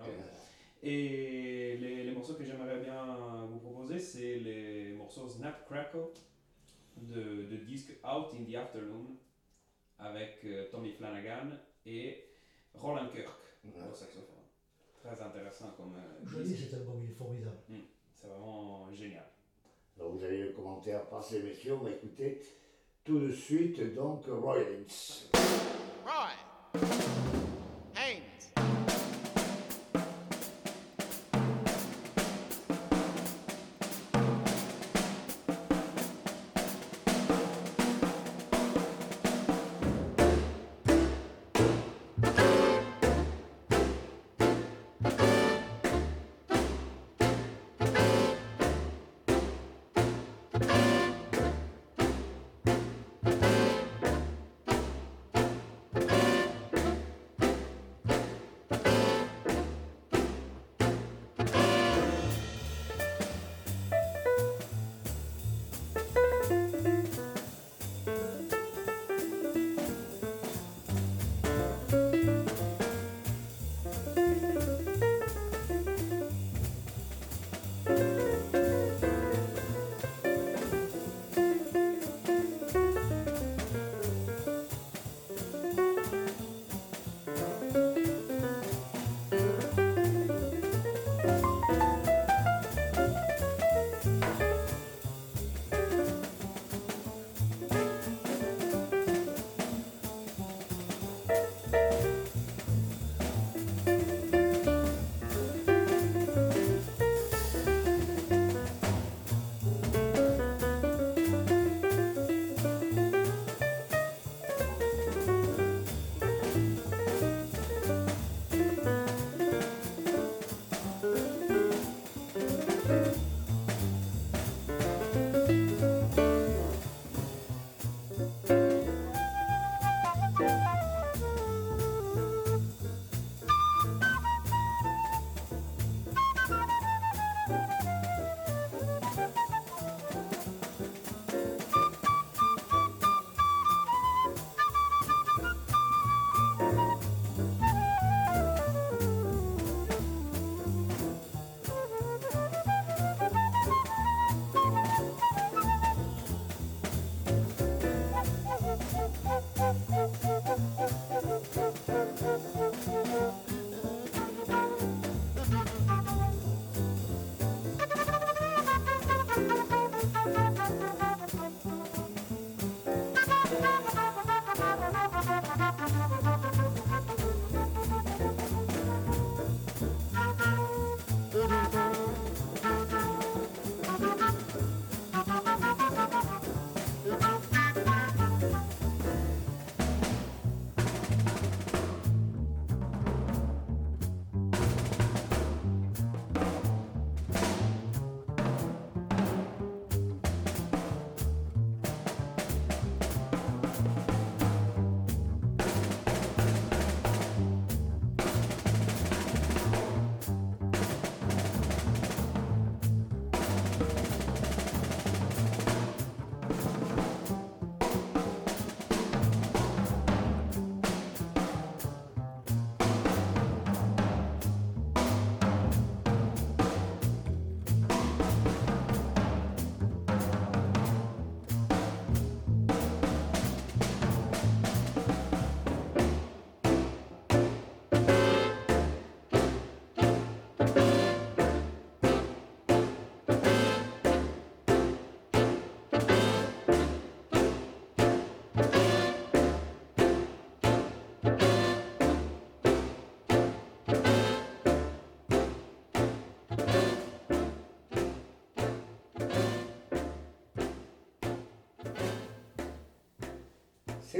Et les, les, morceaux que j'aimerais bien vous proposer, c'est les morceaux Snap Crackle de, de disque Out in the Afternoon avec euh, Tommy Flanagan et Roland Kirk au saxophone. Très intéressant comme. Euh, Joli cet album, il est formidable. Hmm, c'est vraiment génial. Alors vous avez le commentaire, passez messieurs, on va écouter tout de suite donc Roy Haynes. Roy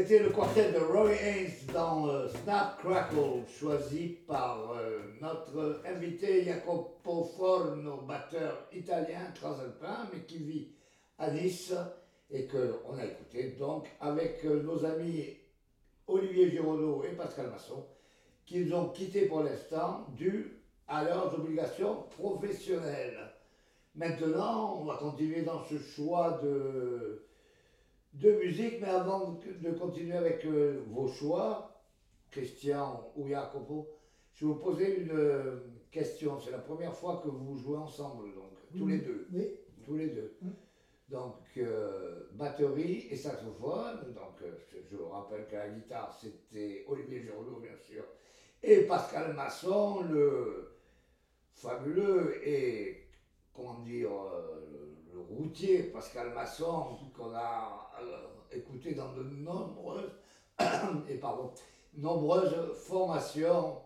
C'était le quartet de Roy Haynes dans euh, Snap Crackle, choisi par euh, notre invité Jacopo Forno, batteur italien transalpin, mais qui vit à Nice et qu'on a écouté donc avec euh, nos amis Olivier Giraudot et Pascal Masson, qui nous ont quittés pour l'instant dû à leurs obligations professionnelles. Maintenant, on va continuer dans ce choix de de musique, mais avant de continuer avec euh, vos choix, Christian ou Jacopo, je vais vous poser une euh, question. C'est la première fois que vous jouez ensemble, donc, tous les deux. Oui. Tous les deux. Mm. Donc, euh, batterie et saxophone. Donc, je vous rappelle que la guitare, c'était Olivier Giroudot, bien sûr, et Pascal Masson, le fabuleux et, comment dire, le, le routier Pascal Masson, qu'on a euh, écouté dans de nombreuses, et pardon, nombreuses formations.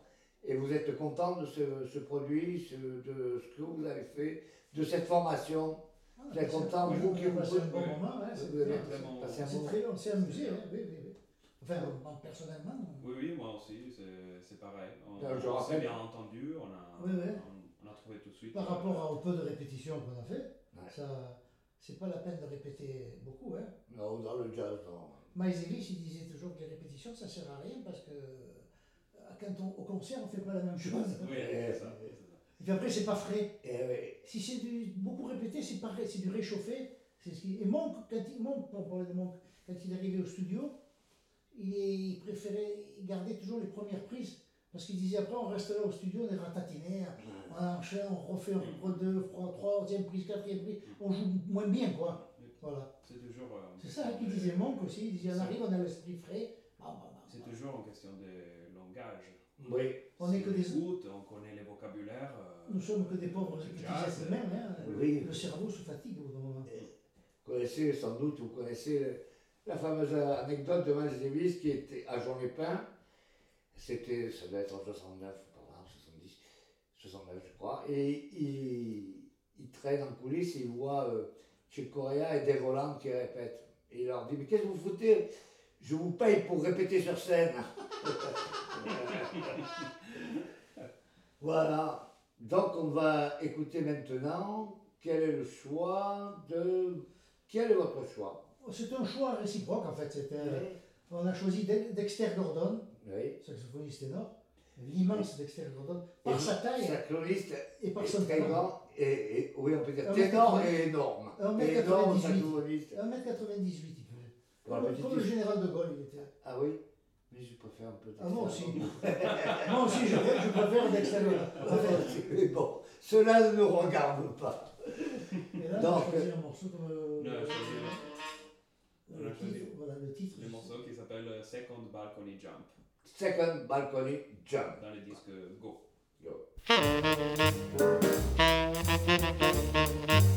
Et vous êtes content de ce, ce produit, ce- de ce que vous avez fait, de cette formation? Ah, Vous êtes c'est- content, vous, on qui vous passé un bon moment, hein, c'est Vous avez bien. vraiment passé un C'est bon- très, on s'est amusé, hein, oui, oui, oui. Enfin, moi, personnellement, Oui, oui, moi aussi, c'est c'est pareil. On, je on s'est rappelle- bien entendu, on a, Oui, oui. on, on a trouvé tout de suite. par rapport à- au peu de répétitions qu'on a fait, Ouais. ça, c'est pas la peine de répéter beaucoup. Hein. Non, dans le jazz, non. Miles il disait toujours que les répétitions, ça sert à rien parce que euh, quand on, au concert, on fait pas la même chose. Oui, Eh, c'est ça. c'est ça. Et puis après, c'est pas frais. Et oui, Si c'est du beaucoup répété, c'est pareil, c'est du réchauffé. C'est ce qui... Et Monk, quand il, Monk, pour parler de Monk, quand il est arrivé au studio, il, est- il préférait garder toujours les premières prises. Parce qu'il disait après, on reste là au studio, on est ratatiné, on enchaîne, on refait, on refait deux, trois, troisième prise, quatrième prise, on joue moins bien, quoi. Voilà. C'est toujours. euh, C'est ça qu'il disait Monk aussi, il disait on arrive, on a l'esprit frais. Bah, bah, bah, C'est toujours une question de langage. oui. On est que des. écoute, on connaît les vocabulaires. euh, Nous sommes que des pauvres êtres humains. Hein. Oui. Le cerveau se fatigue au bout d'un moment. Vous connaissez sans doute, vous connaissez la fameuse anecdote de Miles Davis qui était à Jean Lépin. C'était, ça doit être en 69, pardon, 70, 69 je crois. Et il, il traîne en coulisses, il voit euh, Chick Corea et Dave Holland qui répètent. Et il leur dit, mais qu'est-ce que vous foutez? Je vous paye pour répéter sur scène. voilà. Donc on va écouter maintenant quel est le choix de... Quel est votre choix? C'est un choix réciproque en fait. C'était, On a choisi De- Dexter Gordon, Oui. saxophoniste ténor, l'immense Dexter Gordon, par Et sa taille Saxophoniste et par son très talent. grand et, et- oui on peut dire Un ténor mètre et énorme. un mètre Et énorme 98. saxophoniste. 1m98 il la Comme, comme le général de Gaulle il était. Ah oui? Mais je préfère un peu Ah moi aussi. Dexter. moi aussi je, je préfère Dexter Mais bon, cela ne nous regarde pas. Et là, Donc, on a choisi un morceau comme euh, On a le, choisi le on a choisi titre. Voilà, le titre. le morceau qui s'appelle euh, Second Balcony Jump Second balcony jump. dans le disque Go. Go.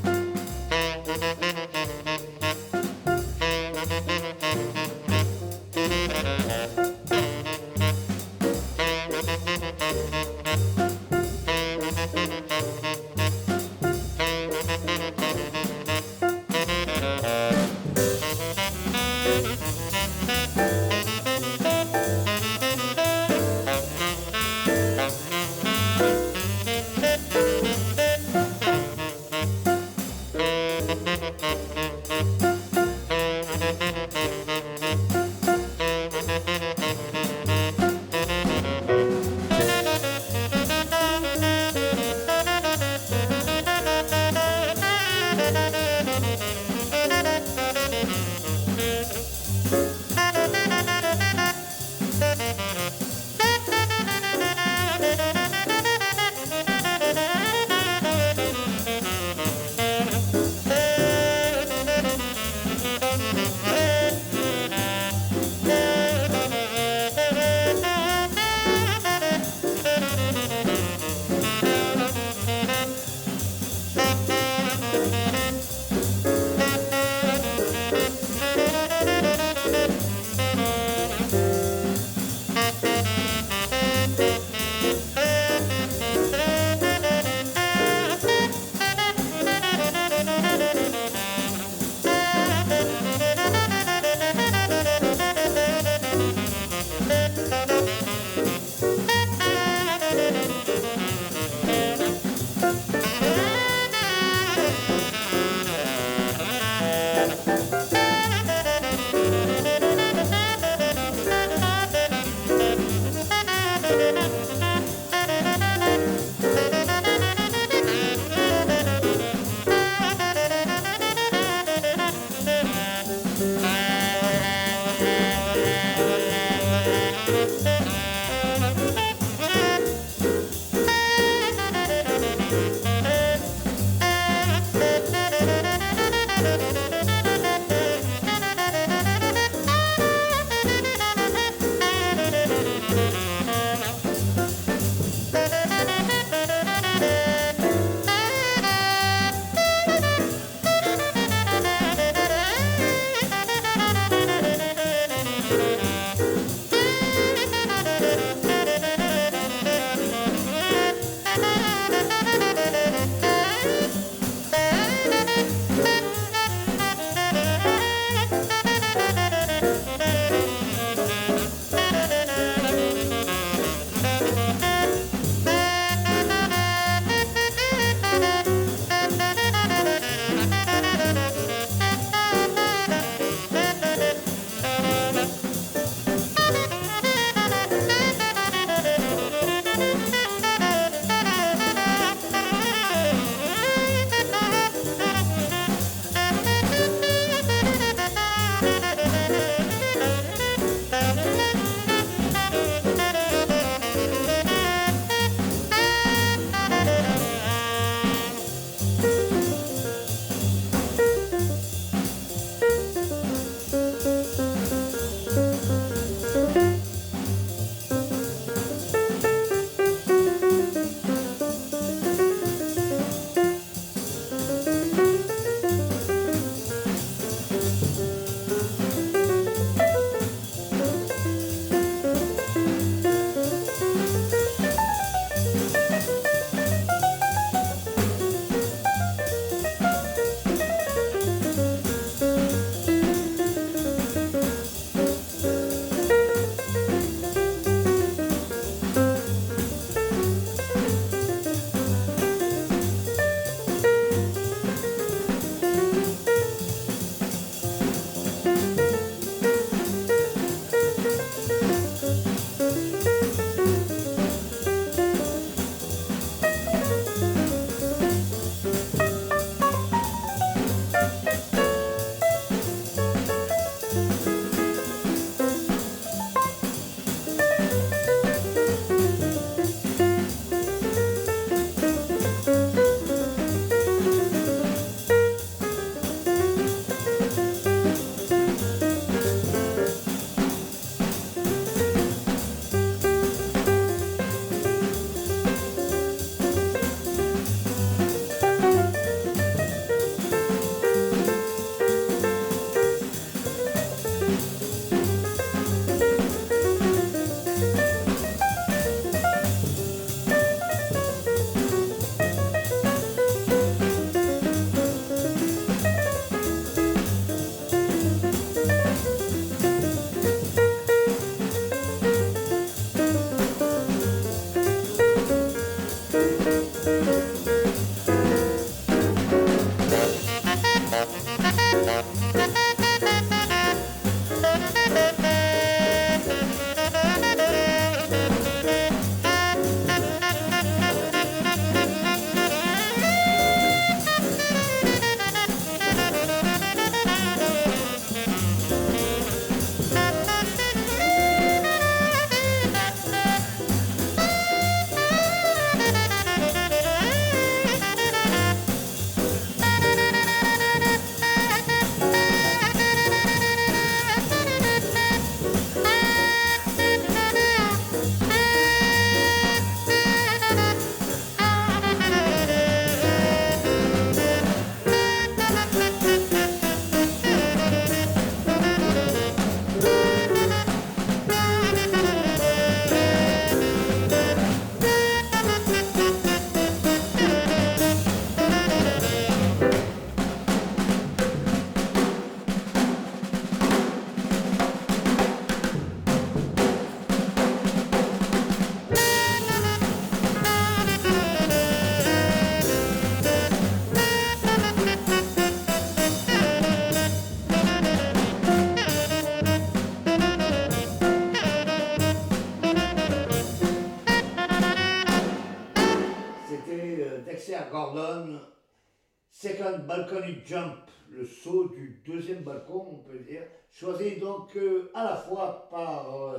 Balcony Jump, le saut du deuxième balcon, on peut dire, choisi donc euh, à la fois par euh,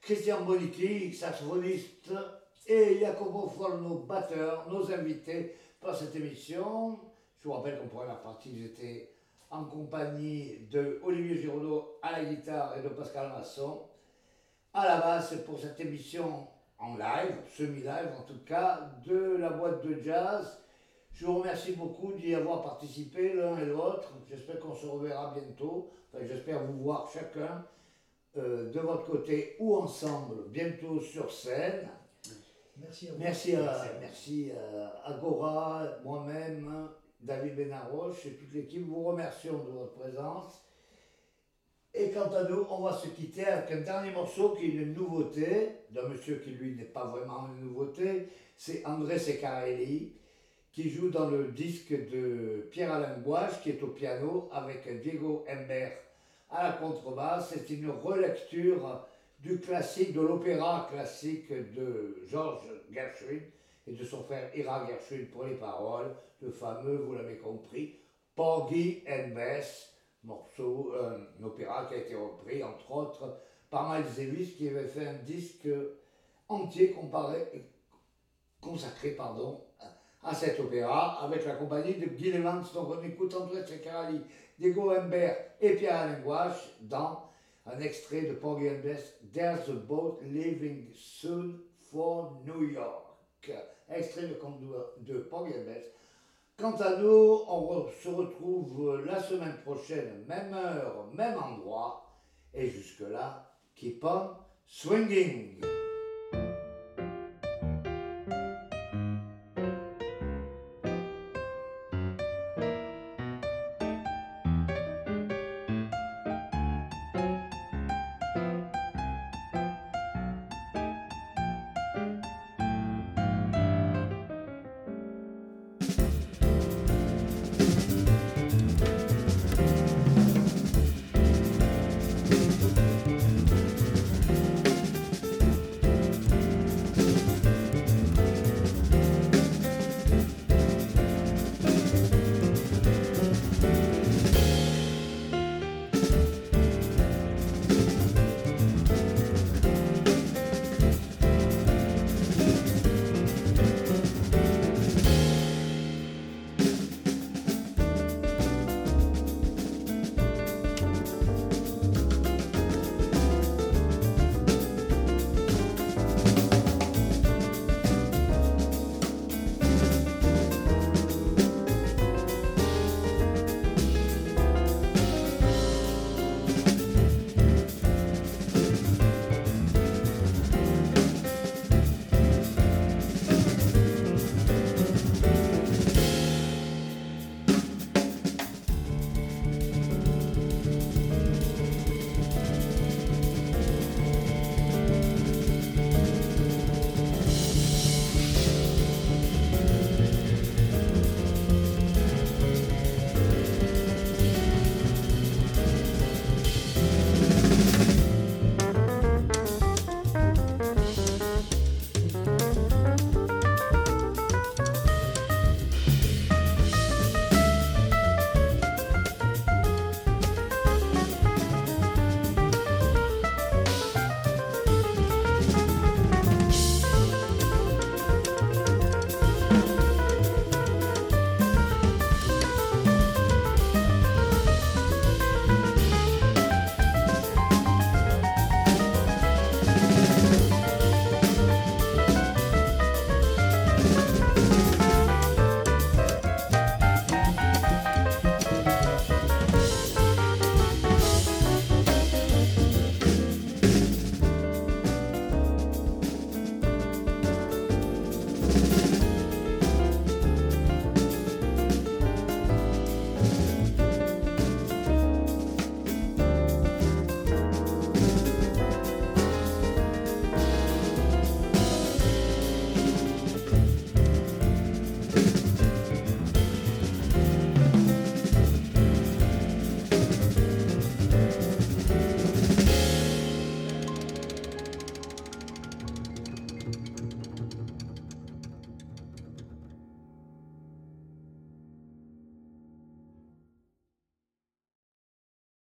Christian Bonicki, saxophoniste, et Jacopo Forno, batteur, nos invités pour cette émission. Je vous rappelle qu'en première partie, j'étais en compagnie de Olivier Giraudot à la guitare et de Pascal Masson à la basse pour cette émission en live, semi-live en tout cas, de la boîte de jazz. Je vous remercie beaucoup d'y avoir participé l'un et l'autre. J'espère qu'on se reverra bientôt. Enfin, j'espère vous voir chacun euh, de votre côté ou ensemble bientôt sur scène. Merci à vous. Merci à, merci à Agora, moi-même, David Benaroche et toute l'équipe. Vous remercions de votre présence. Et quant à nous, on va se quitter avec un dernier morceau qui est une nouveauté, d'un monsieur qui lui n'est pas vraiment une nouveauté, c'est André Secarelli, qui joue dans le disque de Pierre-Alain Gouache, qui est au piano, avec Diego Embert à la contrebasse. C'est une relecture du classique, de l'opéra classique de Georges Gershwin et de son frère Ira Gershwin pour les paroles, le fameux, vous l'avez compris, Porgy and Bess, morceau, euh, un opéra qui a été repris entre autres par Miles Davis qui avait fait un disque entier consacré pardon, à cet opéra avec la compagnie de Guy Evans. Donc on écoute André Ceccarali, Diego Humbert et Pierre Gouache dans un extrait de Porgy and Bess, There's a boat leaving soon for New York. Extrait de, de Porgy and Bess. Quant à nous, on se retrouve la semaine prochaine, même heure, même endroit. Et jusque-là, keep on swinging.